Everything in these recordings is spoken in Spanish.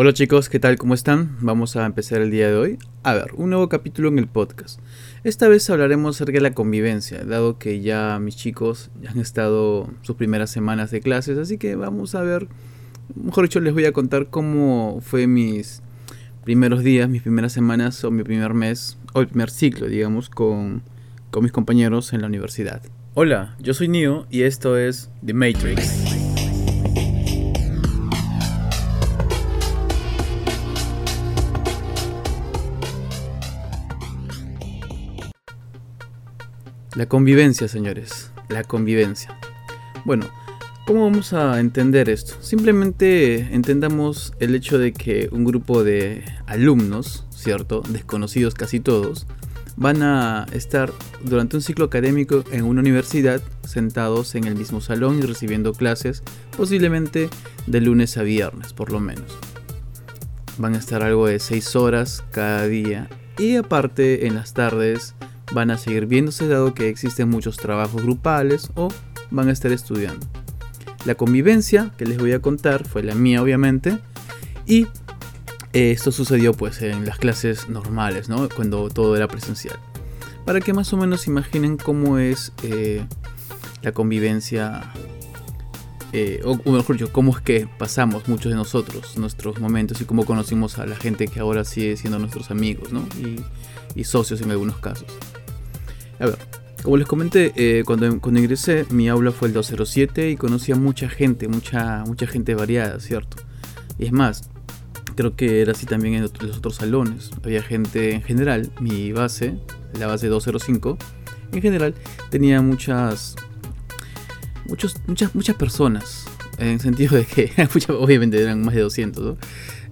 Hola chicos, ¿qué tal? ¿Cómo están? Vamos a empezar el día de hoy. A ver, un nuevo capítulo en el podcast. Esta vez hablaremos acerca de la convivencia, dado que ya mis chicos han estado sus primeras semanas de clases, así que vamos a ver, mejor dicho, les voy a contar cómo fue mis primeros días, mis primeras semanas o mi primer mes, o el primer ciclo, digamos, con, con mis compañeros en la universidad. Hola, yo soy Neo y esto es The Matrix. La convivencia, señores. La convivencia. Bueno, ¿cómo vamos a entender esto? Simplemente entendamos el hecho de que un grupo de alumnos, ¿cierto? Desconocidos casi todos, van a estar durante un ciclo académico en una universidad sentados en el mismo salón y recibiendo clases, posiblemente de lunes a viernes, por lo menos. Van a estar algo de 6 horas cada día y aparte en las tardes van a seguir viéndose dado que existen muchos trabajos grupales o van a estar estudiando. La convivencia que les voy a contar fue la mía obviamente y eh, esto sucedió pues en las clases normales, ¿no? Cuando todo era presencial. Para que más o menos imaginen cómo es eh, la convivencia, eh, o mejor dicho, cómo es que pasamos muchos de nosotros nuestros momentos y cómo conocimos a la gente que ahora sigue siendo nuestros amigos, ¿no? y socios en algunos casos. A ver, como les comenté, eh, cuando, cuando ingresé, mi aula fue el 207 y conocí a mucha gente, mucha, mucha gente variada, ¿cierto? Y es más, creo que era así también en los otros salones. Había gente en general, mi base, la base 205, en general tenía muchas, muchas, muchas personas. En el sentido de que, obviamente eran más de 200, ¿no?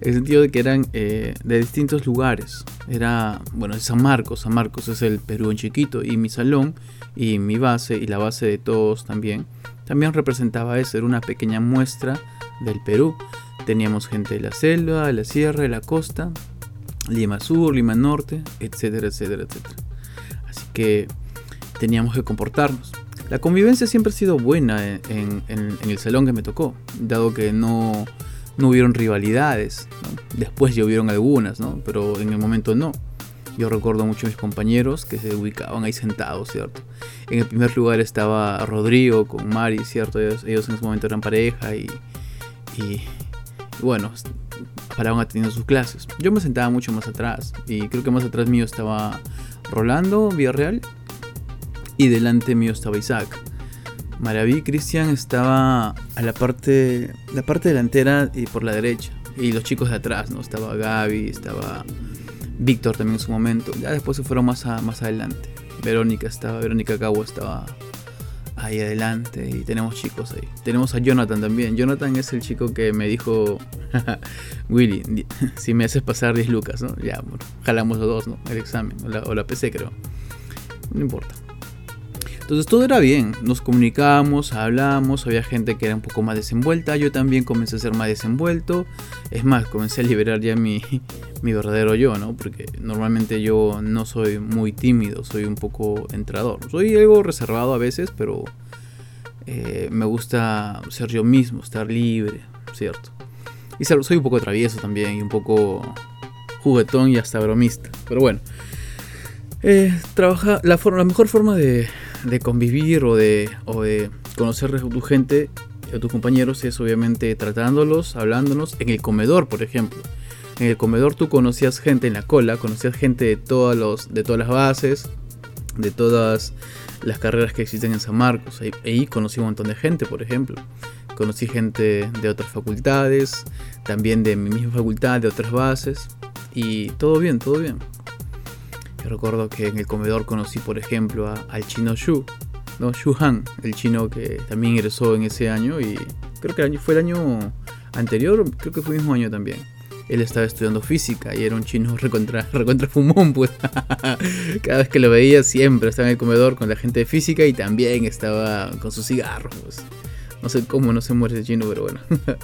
En sentido de que eran eh, de distintos lugares. Era, bueno, es San Marcos. San Marcos es el Perú en chiquito. Y mi salón y mi base y la base de todos también. También representaba eso. Era una pequeña muestra del Perú. Teníamos gente de la selva, de la sierra, de la costa. Lima Sur, Lima Norte, etcétera, etcétera, etcétera. Así que teníamos que comportarnos. La convivencia siempre ha sido buena en, el salón que me tocó, dado que no, no hubieron rivalidades. Después ya hubieron algunas, ¿no? pero en el momento no. Yo recuerdo mucho a mis compañeros que se ubicaban ahí sentados, ¿cierto? En el primer lugar estaba Rodrigo con Mari, ¿cierto? Ellos, en ese momento eran pareja y, y, bueno, paraban atendiendo sus clases. Yo me sentaba mucho más atrás y creo que más atrás mío estaba Rolando Villarreal y delante mío estaba Isaac. Maraví Cristian estaba a la parte, la parte delantera y por la derecha. Y los chicos de atrás, ¿no? Estaba Gaby, estaba Víctor también en su momento. Ya después se fueron más, más adelante. Verónica estaba, Verónica Cabo estaba ahí adelante y tenemos chicos ahí. Tenemos a Jonathan también. Jonathan es el chico que me dijo, Willy, si me haces pasar 10 lucas, ¿no? Ya, bueno, jalamos los dos, ¿no? El examen, o la, o la PC creo. No importa. Entonces todo era bien, nos comunicábamos, hablábamos, había gente que era un poco más desenvuelta, yo también comencé a ser más desenvuelto, es más, comencé a liberar ya mi, mi verdadero yo, ¿no? Porque normalmente yo no soy muy tímido, soy un poco entrador, soy algo reservado a veces, pero eh, me gusta ser yo mismo, estar libre, ¿cierto? Y soy un poco travieso también y un poco juguetón y hasta bromista, pero bueno. Eh, trabaja, la, la mejor forma de, de convivir o de, o de conocer a tu gente, a tus compañeros, es obviamente tratándolos, hablándonos en el comedor, por ejemplo. En el comedor tú conocías gente en la cola, conocías gente de, todos los, de todas las bases, de todas las carreras que existen en San Marcos. Ahí, ahí, conocí un montón de gente, por ejemplo. Conocí gente de otras facultades, también de mi misma facultad, de otras bases. Y todo bien, todo bien recuerdo que en el comedor conocí, por ejemplo, al chino Shu, ¿no? Shu Han, el chino que también ingresó en ese año y creo que fue el año anterior, creo que fue el mismo año también. Él estaba estudiando física y era un chino recontra, recontra fumón, pues. Cada vez que lo veía siempre estaba en el comedor con la gente de física y también estaba con sus cigarros, pues. No sé cómo no se muere ese chino, pero bueno.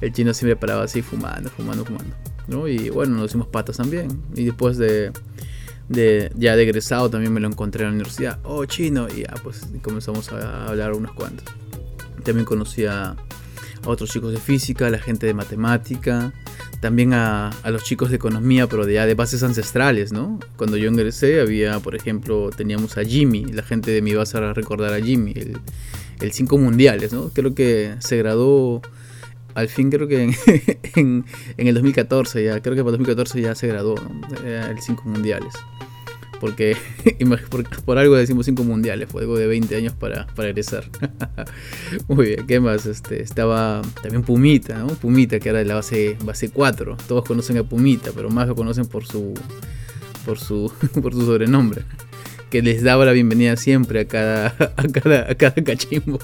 el chino siempre paraba así fumando, fumando, fumando. ¿no? Y bueno, nos hicimos patas también. Y después de de, ya de egresado también me lo encontré en la universidad. Oh, chino. Y ya, pues comenzamos a hablar unos cuantos. También conocí a, otros chicos de física, la gente de matemática. también a, los chicos de economía, pero de, ya de bases ancestrales, ¿no? Cuando yo ingresé había, por ejemplo, teníamos a Jimmy, la gente de mi base a recordar a Jimmy, el, el cinco mundiales, ¿no? Creo que se graduó al fin creo que en, en, el 2014 ya, creo que para 2014 ya se graduó, ¿no? el cinco mundiales porque por, algo decimos cinco mundiales, fue algo de 20 años para, para egresar. Muy bien, ¿qué más? Este, estaba también Pumita, ¿no? Pumita, que era de la base, base 4. Todos conocen a Pumita, pero más lo conocen por su, por su, por su sobrenombre. Que les daba la bienvenida siempre a cada, a cada, a cada cachimbo.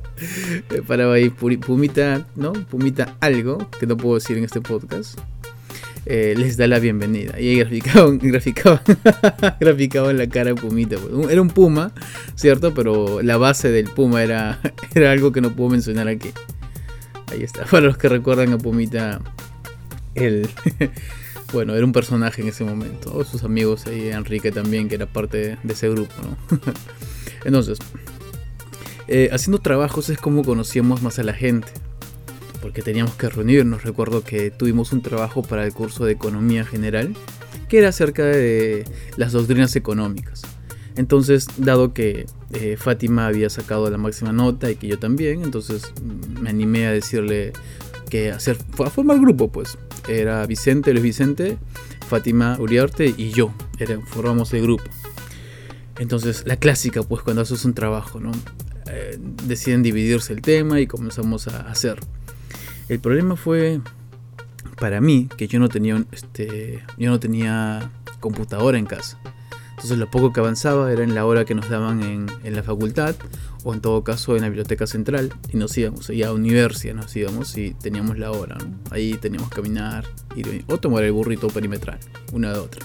Paraba ahí Pumita, ¿no? Pumita algo, que no puedo decir en este podcast. Eh, les da la bienvenida. Y ahí graficaban, graficaban, graficaban la cara de Pumita. Pues. Era un puma, ¿cierto? Pero la base del puma era, era algo que no puedo mencionar aquí. Ahí está. Para los que recuerdan a Pumita, el bueno, era un personaje en ese momento. O sus amigos ahí, Enrique también, que era parte de ese grupo, ¿no? Entonces, eh, haciendo trabajos es como conocíamos más a la gente porque teníamos que reunirnos. Recuerdo que tuvimos un trabajo para el curso de Economía General, que era acerca de las doctrinas económicas. Entonces, dado que eh, Fátima había sacado la máxima nota y que yo también, entonces mm, me animé a decirle que hacer, a formar grupo, pues. Era Vicente, Luis Vicente, Fátima Uriarte y yo. formamos el grupo. Entonces, la clásica, pues, cuando haces un trabajo, ¿no? Eh, deciden dividirse el tema y comenzamos a hacer. El problema fue para mí que yo no tenía, este, yo no tenía computadora en casa. Entonces lo poco que avanzaba era en la hora que nos daban en, la facultad o en todo caso en la biblioteca central y nos íbamos, y a universidad nos íbamos y teníamos la hora. Ahí teníamos que caminar ir, o tomar el burrito perimetral, una de otra.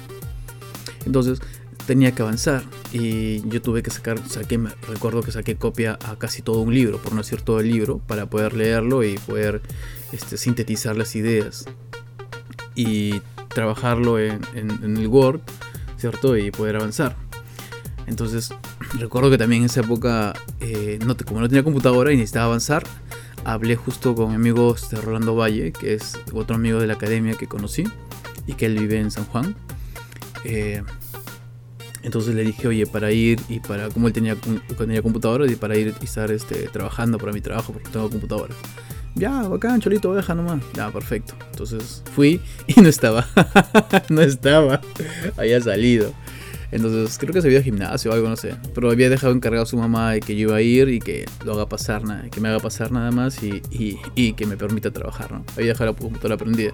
Entonces tenía que avanzar y yo tuve que sacar, saqué, recuerdo que saqué copia a casi todo un libro, por no decir todo el libro, para poder leerlo y poder este, sintetizar las ideas y trabajarlo en, el Word, ¿cierto? Y poder avanzar. Entonces, recuerdo que también en esa época, eh, no como no tenía computadora y necesitaba avanzar, hablé justo con mi amigo este, Rolando Valle, que es otro amigo de la academia que conocí y que él vive en San Juan. Eh, entonces le dije, oye, para ir y para, como él tenía, tenía computadora, y para ir y estar este, trabajando para mi trabajo, porque tengo computadora. Ya, bacán, cholito, deja nomás. Ya, perfecto. Entonces fui y no estaba. no estaba. Había salido. Entonces creo que se había gimnasio o algo, no sé. Pero había dejado encargado a su mamá de que yo iba a ir y que lo haga pasar, que me haga pasar nada más y, y, que me permita trabajar, ¿no? Había dejado la computadora prendida.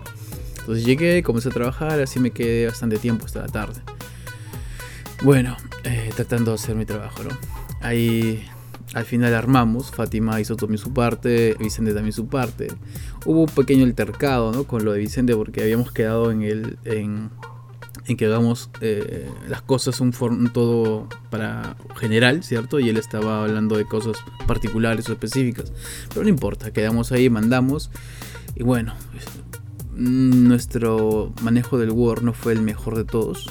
Entonces llegué, comencé a trabajar, así me quedé bastante tiempo hasta la tarde. Bueno, eh, tratando de hacer mi trabajo, ¿no? Ahí al final armamos, Fátima hizo también su parte, Vicente también su parte. Hubo un pequeño altercado, ¿no? Con lo de Vicente porque habíamos quedado en el... En, que hagamos eh, las cosas un, un, todo para general, ¿cierto? Y él estaba hablando de cosas particulares o específicas. Pero no importa, quedamos ahí, mandamos. Y bueno, nuestro manejo del Word no fue el mejor de todos.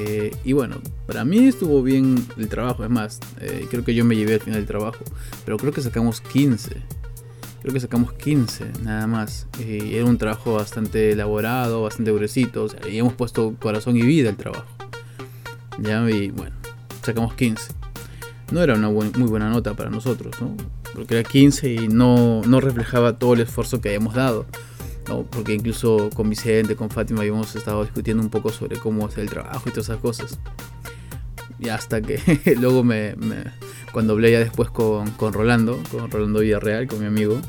Eh, y bueno, para mí estuvo bien el trabajo. Es más, eh, creo que yo me llevé al final del trabajo. Pero creo que sacamos 15. Creo que sacamos 15 nada más. Y era un trabajo bastante elaborado, bastante gruesito. Y hemos puesto corazón y vida al trabajo. Ya, y bueno, sacamos 15. No era una muy buena nota para nosotros, ¿no? Porque era 15 y no, no reflejaba todo el esfuerzo que habíamos dado porque incluso con Vicente, con Fátima habíamos estado discutiendo un poco sobre cómo hacer el trabajo y todas esas cosas. Y hasta que luego me, cuando hablé ya después con, con, Rolando, con Rolando Villarreal, con mi amigo,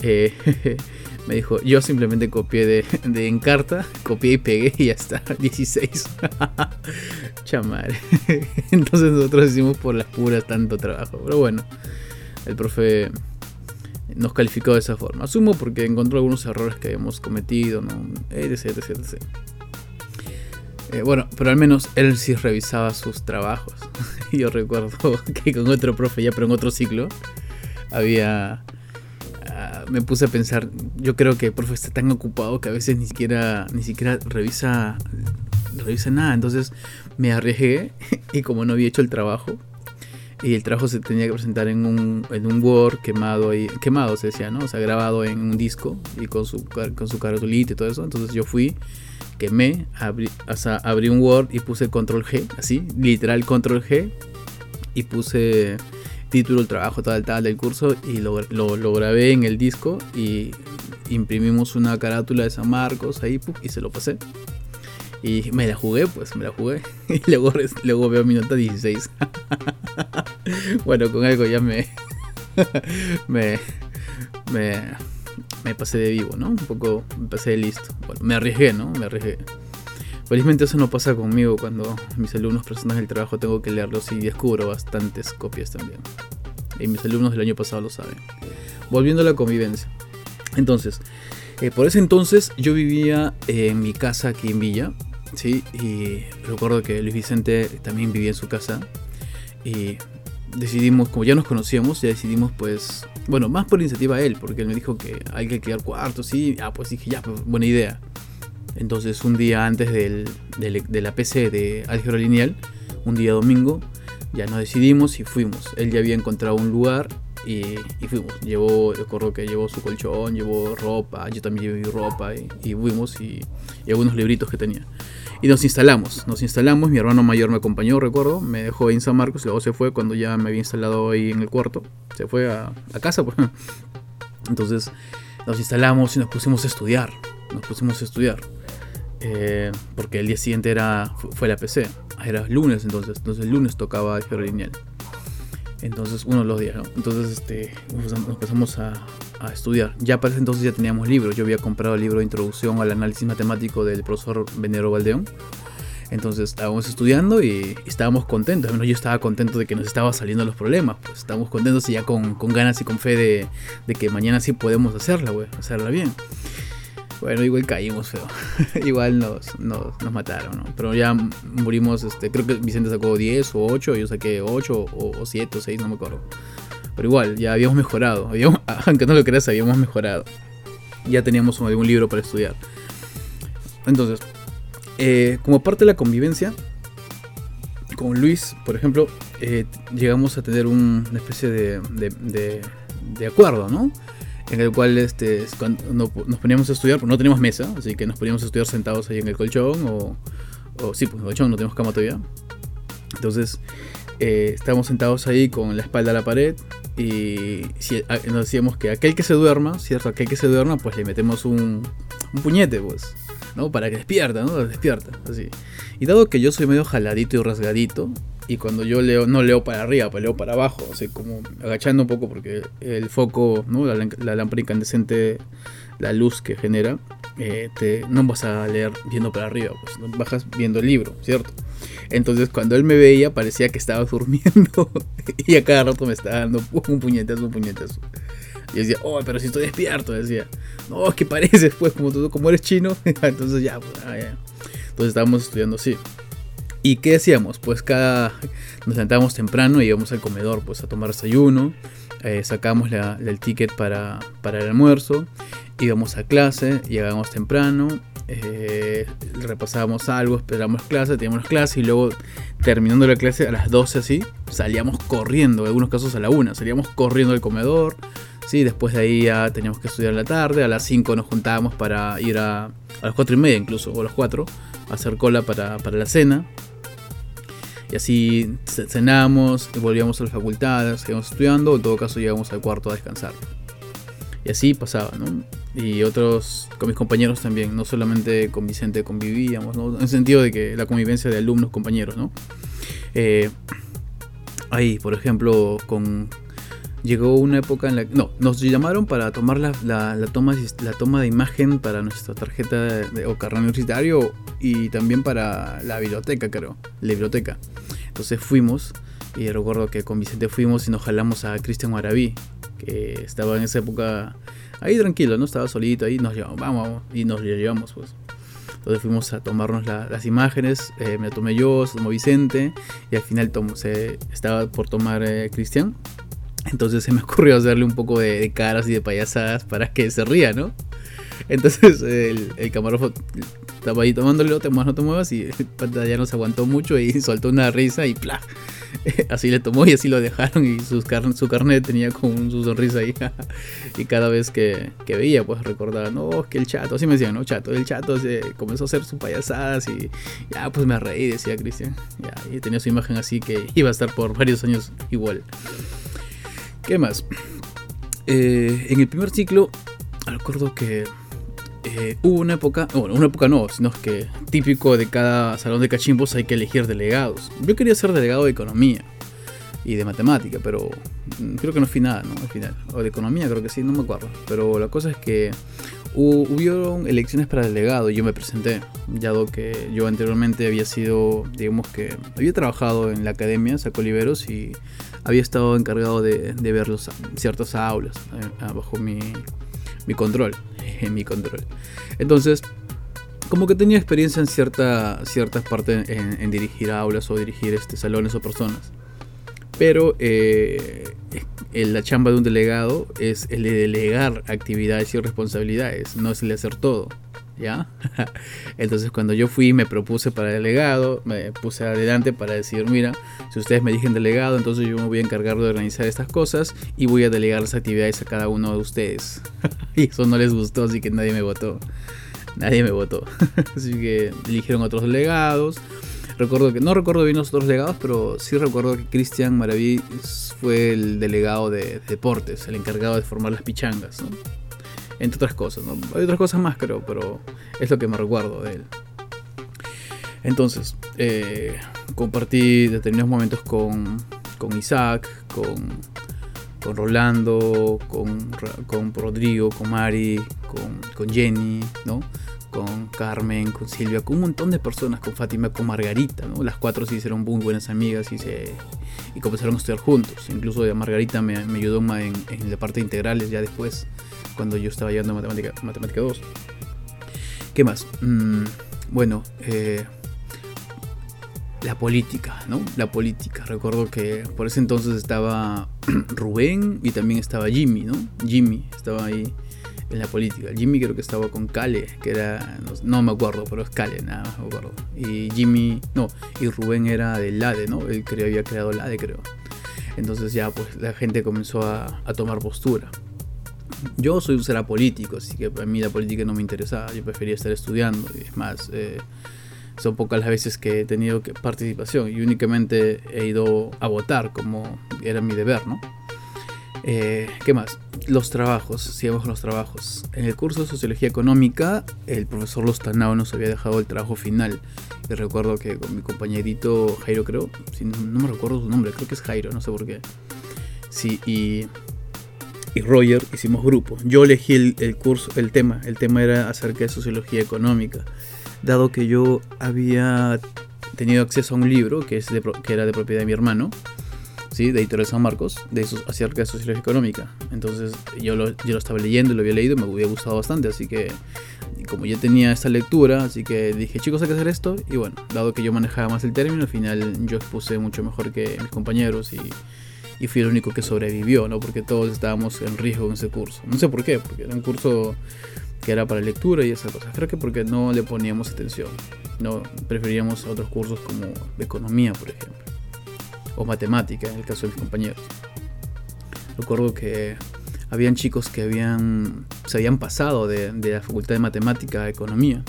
eh, me dijo, yo simplemente copié de, de Encarta, copié y pegué y ya está, 16. Chamar. Entonces nosotros hicimos por las puras tanto trabajo. Pero bueno, el profe nos calificó de esa forma. Asumo porque encontró algunos errores que habíamos cometido, ¿no? etc, etc. Eh, bueno, pero al menos él sí revisaba sus trabajos. Yo recuerdo que con otro profe, ya pero en otro ciclo, había... Ah, me puse a pensar, yo creo que el profe está tan ocupado que a veces ni siquiera, ni siquiera revisa, revisa nada. Entonces me arriesgué y como no había hecho el trabajo, y el trabajo se tenía que presentar en un, en un Word quemado, y, quemado se decía, ¿no? O sea, grabado en un disco y con su, con su caratulita y todo eso. Entonces yo fui, quemé, abrí, o abrí un Word y puse control G, así, literal control G, y puse título, el trabajo, tal, tal del curso y lo, lo, lo grabé en el disco y imprimimos una carátula de San Marcos ahí y se lo pasé. Y me la jugué, pues me la jugué. Y luego, luego veo mi nota 16. bueno, con algo ya me, me, me, me pasé de vivo, ¿no? Un poco me pasé de listo. Bueno, me arriesgué, ¿no? Me arriesgué. Felizmente eso no pasa conmigo cuando mis alumnos presentan el trabajo, tengo que leerlos y descubro bastantes copias también. Y mis alumnos del año pasado lo saben. Volviendo a la convivencia. Entonces, eh, por ese entonces yo vivía en mi casa aquí en Villa, ¿sí? Y recuerdo que Luis Vicente también vivía en su casa. Y decidimos, como ya nos conocíamos, ya decidimos pues, bueno, más por iniciativa de él, porque él me dijo que hay que quedar cuartos, sí, ah, pues dije, ya, pues, buena idea. Entonces un día antes del, de la PC de álgebra lineal, un día domingo, ya nos decidimos y fuimos. Él ya había encontrado un lugar y, fuimos. Llevó, recuerdo que llevó su colchón, llevó ropa, yo también llevé ropa y, fuimos y, y, algunos libritos que tenía. Y nos instalamos, nos instalamos, mi hermano mayor me acompañó, recuerdo, me dejó en San Marcos, luego se fue cuando ya me había instalado ahí en el cuarto, se fue a, a casa. Pues. Entonces nos instalamos y nos pusimos a estudiar, nos pusimos a estudiar. Eh, porque el día siguiente era, fue la PC, era lunes entonces, entonces el lunes tocaba el lineal. Entonces, uno de los días, ¿no? Entonces, este, nos empezamos a, a, estudiar. Ya para ese entonces ya teníamos libros. Yo había comprado el libro de Introducción al Análisis Matemático del profesor Venero Valdeón. Entonces estábamos estudiando y, estábamos contentos. Al menos yo estaba contento de que nos estaban saliendo los problemas. Pues estábamos contentos y ya con, con ganas y con fe de, de, que mañana sí podemos hacerla, güey. Hacerla bien. Bueno, igual caímos feo. igual nos, nos, mataron, ¿no? Pero ya murimos, este, creo que Vicente sacó 10 o 8, yo saqué 8 o, 7 o 6, no me acuerdo. Pero igual, ya habíamos mejorado. aunque no lo creas, habíamos mejorado. Ya teníamos algún libro para estudiar. Entonces, eh, como parte de la convivencia, con Luis, por ejemplo, eh, llegamos a tener una especie de, de, de acuerdo, ¿no? En el cual este, cuando nos poníamos a estudiar, pues no teníamos mesa, así que nos poníamos a estudiar sentados ahí en el colchón, o, o sí, pues en el colchón, no tenemos cama todavía. Entonces, eh, estábamos sentados ahí con la espalda a la pared y si, nos decíamos que aquel que se duerma, ¿cierto? Aquel que se duerma, pues le metemos un, un puñete, pues, ¿no? Para que despierta, ¿no? Despierta, así. Y dado que yo soy medio jaladito y rasgadito, y cuando yo leo, no leo para arriba, pues leo para abajo, o como agachando un poco porque el foco, ¿no? la, lámpara incandescente, la luz que genera, eh, te, no vas a leer viendo para arriba, pues bajas viendo el libro, ¿cierto? Entonces cuando él me veía parecía que estaba durmiendo y a cada rato me estaba dando un puñetazo, un puñetazo. Y decía, oh, pero si estoy despierto, decía, no, que pareces, pues, como tú, como eres chino, entonces ya, pues, ah, ya. Entonces estábamos estudiando así. ¿Y qué decíamos? Pues cada nos sentábamos temprano y íbamos al comedor pues a tomar desayuno, eh, sacábamos el ticket para, para, el almuerzo, íbamos a clase, llegábamos temprano, eh, repasábamos algo, esperábamos clase, teníamos clase y luego terminando la clase a las 12 así, salíamos corriendo, en algunos casos a la 1, salíamos corriendo al comedor, ¿sí? después de ahí ya teníamos que estudiar la tarde, a las 5 nos juntábamos para ir a, a las 4 y media incluso, o a las 4, a hacer cola para, para la cena, y así cenamos, volvíamos a la facultad, seguíamos estudiando, en todo caso llegamos al cuarto a descansar. Y así pasaba, ¿no? Y otros, con mis compañeros también, no solamente con Vicente convivíamos, ¿no? En el sentido de que la convivencia de alumnos, compañeros, ¿no? Eh, ahí, por ejemplo, con llegó una época en la que no nos llamaron para tomar la, la, toma la toma de imagen para nuestra tarjeta de, o carnet universitario y también para la biblioteca creo la biblioteca. Entonces fuimos y recuerdo que con Vicente fuimos y nos jalamos a Cristian Maraví que estaba en esa época ahí tranquilo no estaba solito ahí nos llevamos vamos y nos llevamos pues. Entonces fuimos a tomarnos las imágenes, eh, me tomé yo, se tomó Vicente y al final se, estaba por tomar eh, Cristian entonces se me ocurrió hacerle un poco de, caras y de payasadas para que se ría, ¿no? Entonces el, el camarógrafo estaba ahí tomándole, no te muevas, no te muevas, y pantalla no se aguantó mucho y soltó una risa y ¡plá! así le tomó y así lo dejaron y sus su carnet tenía con su sonrisa ahí. y cada vez que, veía, pues recordaba, no, que el chato, así me decían, no, chato, el chato se comenzó a hacer sus payasadas y ya, pues me reí, decía Cristian. y tenía su imagen así que iba a estar por varios años igual. ¿Qué más? Eh, en el primer ciclo, recuerdo que eh, hubo una época, bueno, una época no, sino que típico de cada salón de cachimbos hay que elegir delegados. Yo quería ser delegado de economía y de matemática, pero mm, creo que no fui nada, ¿no? Al final. O de economía, creo que sí, no me acuerdo. Pero la cosa es que hubieron elecciones para delegado y yo me presenté, dado que yo anteriormente había sido, digamos que, había trabajado en la academia, Saco Liberos, y había estado encargado de, ver los, ciertas aulas eh, bajo mi, mi control. en mi control. Entonces, como que tenía experiencia en cierta, ciertas partes en, dirigir aulas o dirigir este, salones o personas. Pero eh, la chamba de un delegado es el de delegar actividades y responsabilidades, no es el de hacer todo. ¿Ya? Entonces cuando yo fui me propuse para delegado, me puse adelante para decir, mira, si ustedes me dijen delegado, entonces yo me voy a encargar de organizar estas cosas y voy a delegar las actividades a cada uno de ustedes. y eso no les gustó, así que nadie me votó. Nadie me votó. así que eligieron otros delegados. Recuerdo que, no recuerdo bien los otros delegados, pero sí recuerdo que Cristian Maraví fue el delegado de deportes, el encargado de formar las pichangas, Entre otras cosas, Hay otras cosas más, creo, pero es lo que me recuerdo de él. Entonces, eh, compartí determinados momentos con, con Isaac, con con Rolando, con, con Rodrigo, con Mari, con, con, Jenny, ¿no? Con Carmen, con Silvia, con un montón de personas, con Fátima, con Margarita, ¿no? Las cuatro se hicieron muy buenas amigas y, se, y comenzaron a estudiar juntos. Incluso Margarita me, me ayudó en, en, la parte integrales ya después, cuando yo estaba llevando matemática, matemática 2. ¿Qué más? Mm, bueno, eh, la política, ¿no? La política. Recuerdo que por ese entonces estaba Rubén y también estaba Jimmy, ¿no? Jimmy estaba ahí en la política. Jimmy creo que estaba con Cale, que era, no, me acuerdo, pero es Cale, nada me acuerdo. Y Jimmy, no, y Rubén era del LADE, ¿no? Él creo, había creado LADE, creo. Entonces ya pues la gente comenzó a, tomar postura. Yo soy un ser político, así que a mí la política no me interesaba, yo prefería estar estudiando. Y es más, eh, son pocas las veces que he tenido participación y únicamente he ido a votar como era mi deber, ¿no? Eh, ¿Qué más? Los trabajos, sigamos con los trabajos. En el curso de Sociología Económica, el profesor Lostanao nos había dejado el trabajo final. Y recuerdo que con mi compañerito Jairo, creo, no, me recuerdo su nombre, creo que es Jairo, no sé por qué. Sí, y, y Roger hicimos grupo. Yo elegí el, curso, el tema, el tema era acerca de Sociología Económica dado que yo había tenido acceso a un libro que, es que era de propiedad de mi hermano, ¿sí? de Editorial San Marcos, de esos, acerca de sociología económica. Entonces yo lo, yo lo estaba leyendo, lo había leído me había gustado bastante, así que como ya tenía esta lectura, así que dije, chicos, hay que hacer esto. Y bueno, dado que yo manejaba más el término, al final yo expuse mucho mejor que mis compañeros y, y fui el único que sobrevivió, ¿no? Porque todos estábamos en riesgo en ese curso. No sé por qué, porque era un curso que era para lectura y esas cosas. Creo que porque no le poníamos atención. No preferíamos otros cursos como economía, por ejemplo, o matemática en el caso de mis compañeros. Recuerdo que habían chicos que habían se habían pasado de, la facultad de matemática a economía.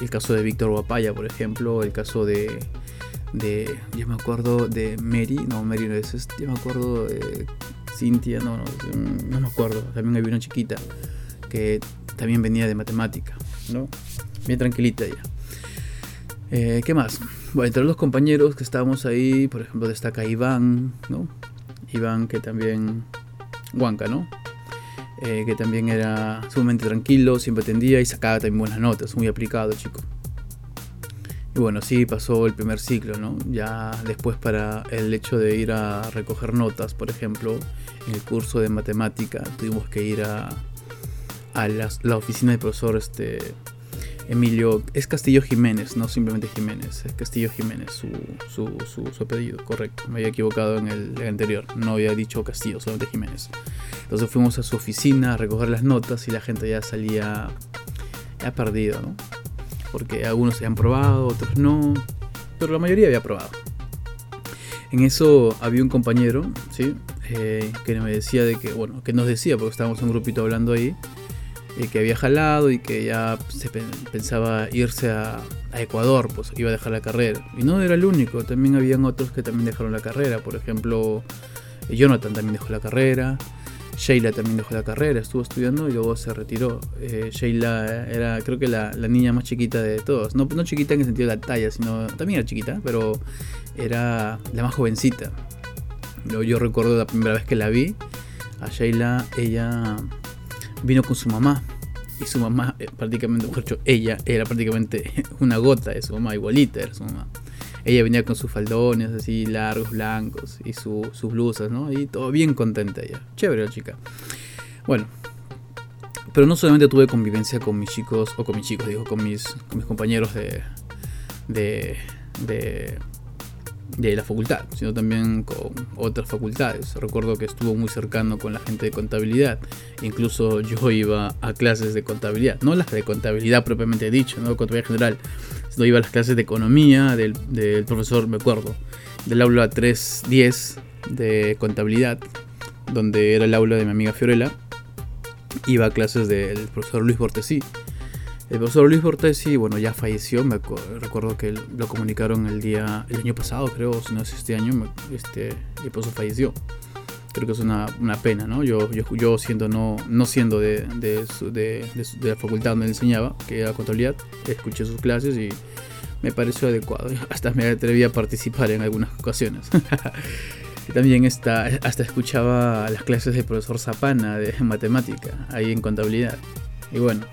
El caso de Víctor Guapaya, por ejemplo, el caso de de yo me acuerdo de Mary, no Mary no es, yo me acuerdo de Cintia, no, no, no me acuerdo, también había una chiquita que también venía de matemática, ¿no? Bien tranquilita ella. Eh, ¿Qué más? Bueno, entre los compañeros que estábamos ahí, por ejemplo, destaca Iván, ¿no? Iván que también... Huanca, ¿no? Eh, que también era sumamente tranquilo, siempre atendía y sacaba también buenas notas, muy aplicado, chico. Y bueno, sí pasó el primer ciclo, ¿no? Ya después para el hecho de ir a recoger notas, por ejemplo, en el curso de matemática tuvimos que ir a, a la, oficina del profesor este, Emilio. Es Castillo Jiménez, no simplemente Jiménez, es Castillo Jiménez su, su, su, apellido, correcto. Me había equivocado en el, anterior, no había dicho Castillo, solamente Jiménez. Entonces fuimos a su oficina a recoger las notas y la gente ya salía ya perdido, ¿no? Porque algunos se han probado, otros no, pero la mayoría había probado. En eso había un compañero, ¿sí? Eh, que me decía de que, bueno, que nos decía, porque estábamos un grupito hablando ahí, eh, que había jalado y que ya se pensaba irse a, Ecuador, pues iba a dejar la carrera. Y no era el único, también habían otros que también dejaron la carrera. Por ejemplo, Jonathan también dejó la carrera. Sheila también dejó la carrera, estuvo estudiando y luego se retiró. Eh, Sheila era creo que la, niña más chiquita de todos. No, no chiquita en el sentido de la talla, sino también era chiquita, pero era la más jovencita. Yo, yo recuerdo la primera vez que la vi, a Sheila, ella vino con su mamá. Y su mamá, eh, prácticamente, mejor dicho, ella era prácticamente una gota de su mamá, igualita era su mamá. Ella venía con sus faldones así largos, blancos y sus blusas, ¿no? Y todo bien contenta ella. Chévere la chica. Bueno, pero no solamente tuve convivencia con mis chicos, o con mis chicos, digo, con mis, con mis compañeros de, de, de, de la facultad, sino también con otras facultades. Recuerdo que estuvo muy cercano con la gente de contabilidad. Incluso yo iba a clases de contabilidad, no las de contabilidad propiamente dicho, no contabilidad general, sino iba a las clases de economía del, del profesor, me acuerdo, del aula 310 de contabilidad, donde era el aula de mi amiga Fiorella. Iba a clases del profesor Luis Bortesí el profesor Luis Bortesi, bueno, ya falleció, me recuerdo que lo comunicaron el día, el año pasado creo, si no es este año, este, el profesor falleció. Creo que es una, pena, ¿no? Yo, yo, yo siendo no, no siendo de, de, la facultad donde enseñaba, que era contabilidad, escuché sus clases y me pareció adecuado. Hasta me atreví a participar en algunas ocasiones. también está, hasta escuchaba las clases del profesor Zapana de matemática, ahí en contabilidad. Y bueno,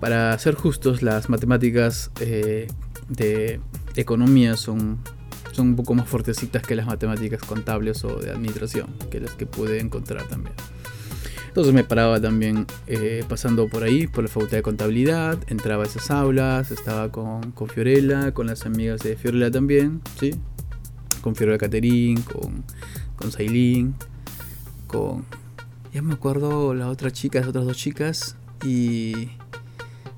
para ser justos, las matemáticas eh, de economía son, son un poco más fuertecitas que las matemáticas contables o de administración, que las que pude encontrar también. Entonces me paraba también eh, pasando por ahí, por la facultad de contabilidad, entraba a esas aulas, estaba con, con Fiorella, con las amigas de Fiorella también, ¿sí? Con Fiorella Caterín, con, con Sailín, con... Ya me acuerdo la otra chica, las otras dos chicas, y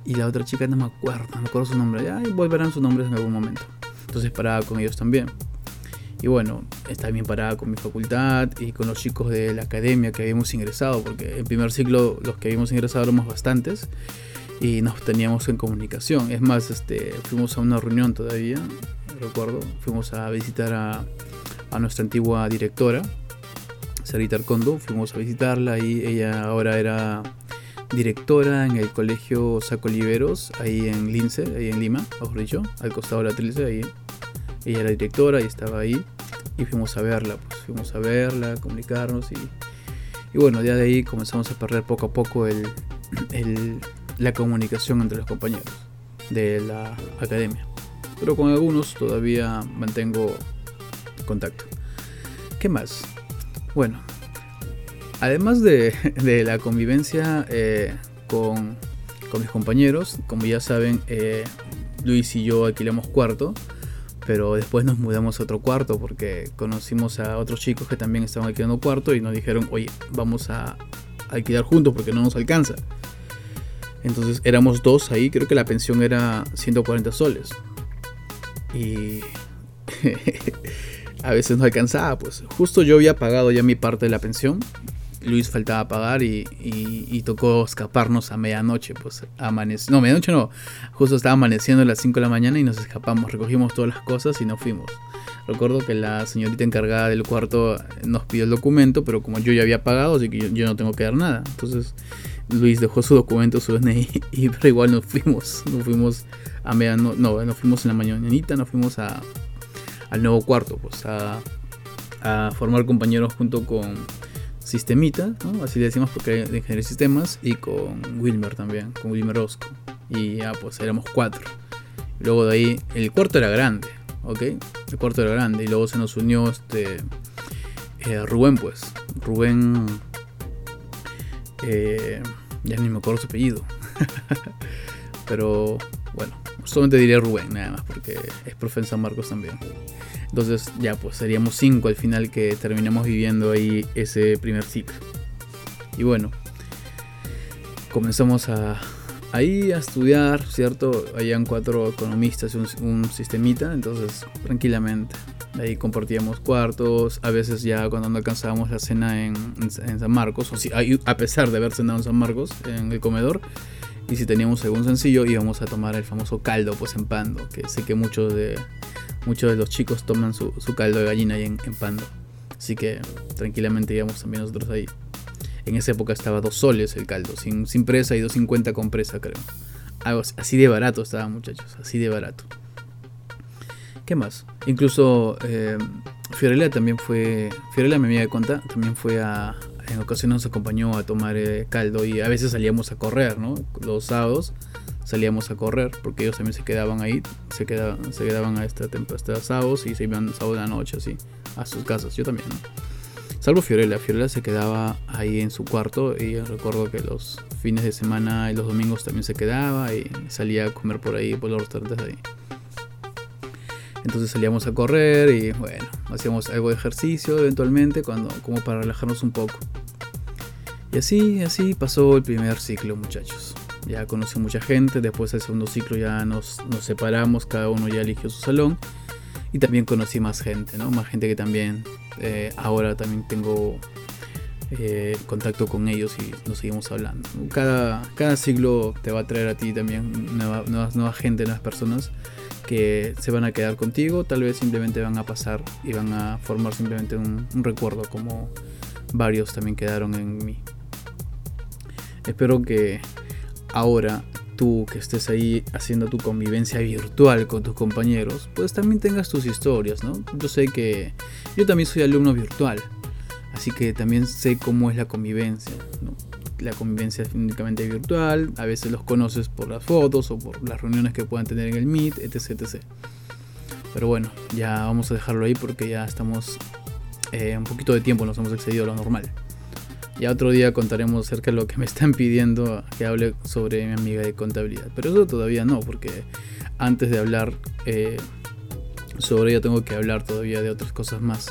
y la otra chica no me acuerdo, no me acuerdo su nombre. Ya volverán sus nombres en algún momento. Entonces paraba con ellos también. Y bueno, también paraba con mi facultad y con los chicos de la academia que habíamos ingresado, porque en primer ciclo los que habíamos ingresado éramos bastantes y nos teníamos en comunicación. Es más, este, fuimos a una reunión todavía, recuerdo, fuimos a visitar a, a nuestra antigua directora, Sarita Arcondo, fuimos a visitarla y ella ahora era directora en el colegio Saco Oliveros, ahí en Lince, ahí en Lima, mejor dicho, al costado de la Trilce, ahí. Ella era directora y estaba ahí. Y fuimos a verla, pues fuimos a verla, comunicarnos y, y bueno, ya de ahí comenzamos a perder poco a poco el, la comunicación entre los compañeros de la academia. Pero con algunos todavía mantengo contacto. ¿Qué más? Bueno, Además de, la convivencia eh, con, mis compañeros, como ya saben, eh, Luis y yo alquilamos cuarto, pero después nos mudamos a otro cuarto porque conocimos a otros chicos que también estaban alquilando cuarto y nos dijeron, oye, vamos a alquilar juntos porque no nos alcanza. Entonces éramos dos ahí, creo que la pensión era 140 soles. Y a veces no alcanzaba, pues justo yo había pagado ya mi parte de la pensión Luis faltaba pagar y, tocó escaparnos a medianoche, pues amaneció, no, medianoche no, justo estaba amaneciendo a las 5 de la mañana y nos escapamos, recogimos todas las cosas y nos fuimos. Recuerdo que la señorita encargada del cuarto nos pidió el documento, pero como yo ya había pagado, así que yo, no tengo que dar nada. Entonces Luis dejó su documento, su DNI, y pero igual nos fuimos, nos fuimos a medianoche, no, nos fuimos en la mañanita, nos fuimos a, al nuevo cuarto, pues a, a formar compañeros junto con Sistemita, así le decimos porque de ingeniería de sistemas, y con Wilmer también, con Wilmer Osco. Y ya pues éramos cuatro. Luego de ahí, el cuarto era grande, ¿ok? El cuarto era grande y luego se nos unió este eh, Rubén, pues. Rubén, eh, ya ni me acuerdo su apellido. Pero bueno, solamente diría Rubén, nada más, porque es profe en San Marcos también. Entonces ya pues seríamos cinco al final que terminamos viviendo ahí ese primer ciclo. Y bueno, comenzamos a, ahí a estudiar, ¿cierto? Habían cuatro economistas y un, sistemita, entonces tranquilamente. Ahí compartíamos cuartos, a veces ya cuando no alcanzábamos la cena en, San Marcos, o si, a pesar de haber cenado en San Marcos, en el comedor, y si teníamos algún sencillo íbamos a tomar el famoso caldo pues en Pando, que sé que muchos de, muchos de los chicos toman su, caldo de gallina ahí en, Pando. Así que tranquilamente íbamos también nosotros ahí. En esa época estaba dos soles el caldo, sin, sin presa y 2.50 con presa creo. Algo así de barato estaba muchachos, así de barato. ¿Qué más? Incluso eh, Fiorella también fue, Fiorella mi amiga de conta, también fue a, en ocasiones nos acompañó a tomar eh, caldo y a veces salíamos a correr, ¿no? Los sábados salíamos a correr porque ellos también se quedaban ahí, se quedaban, se quedaban a esta hasta sábados y se iban sábado de la noche así a sus casas, yo también, ¿no? Salvo Fiorella, Fiorella se quedaba ahí en su cuarto y recuerdo que los fines de semana y los domingos también se quedaba y salía a comer por ahí, por los restaurantes ahí. Entonces salíamos a correr y bueno, hacíamos algo de ejercicio eventualmente cuando, como para relajarnos un poco. Y así, así pasó el primer ciclo, muchachos. Ya conocí mucha gente, después del segundo ciclo ya nos, nos separamos, cada uno ya eligió su salón. Y también conocí más gente, ¿no? Más gente que también eh, ahora también tengo eh, contacto con ellos y nos seguimos hablando. Cada, cada siglo te va a traer a ti también nueva, nueva gente, nuevas personas que se van a quedar contigo, tal vez simplemente van a pasar y van a formar simplemente un, recuerdo como varios también quedaron en mí. Espero que ahora tú que estés ahí haciendo tu convivencia virtual con tus compañeros, pues también tengas tus historias, ¿no? Yo sé que yo también soy alumno virtual, así que también sé cómo es la convivencia, ¿no? La convivencia es únicamente virtual, a veces los conoces por las fotos o por las reuniones que puedan tener en el Meet, etc. etc. Pero bueno, ya vamos a dejarlo ahí porque ya estamos eh, un poquito de tiempo, nos hemos excedido a lo normal. Ya otro día contaremos acerca de lo que me están pidiendo que hable sobre mi amiga de contabilidad. Pero eso todavía no, porque antes de hablar eh, sobre ella tengo que hablar todavía de otras cosas más.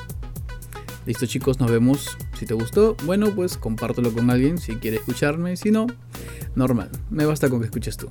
Listo chicos, nos vemos. Si te gustó, bueno, pues compártelo con alguien si quiere escucharme. Si no, normal. Me basta con que escuches tú.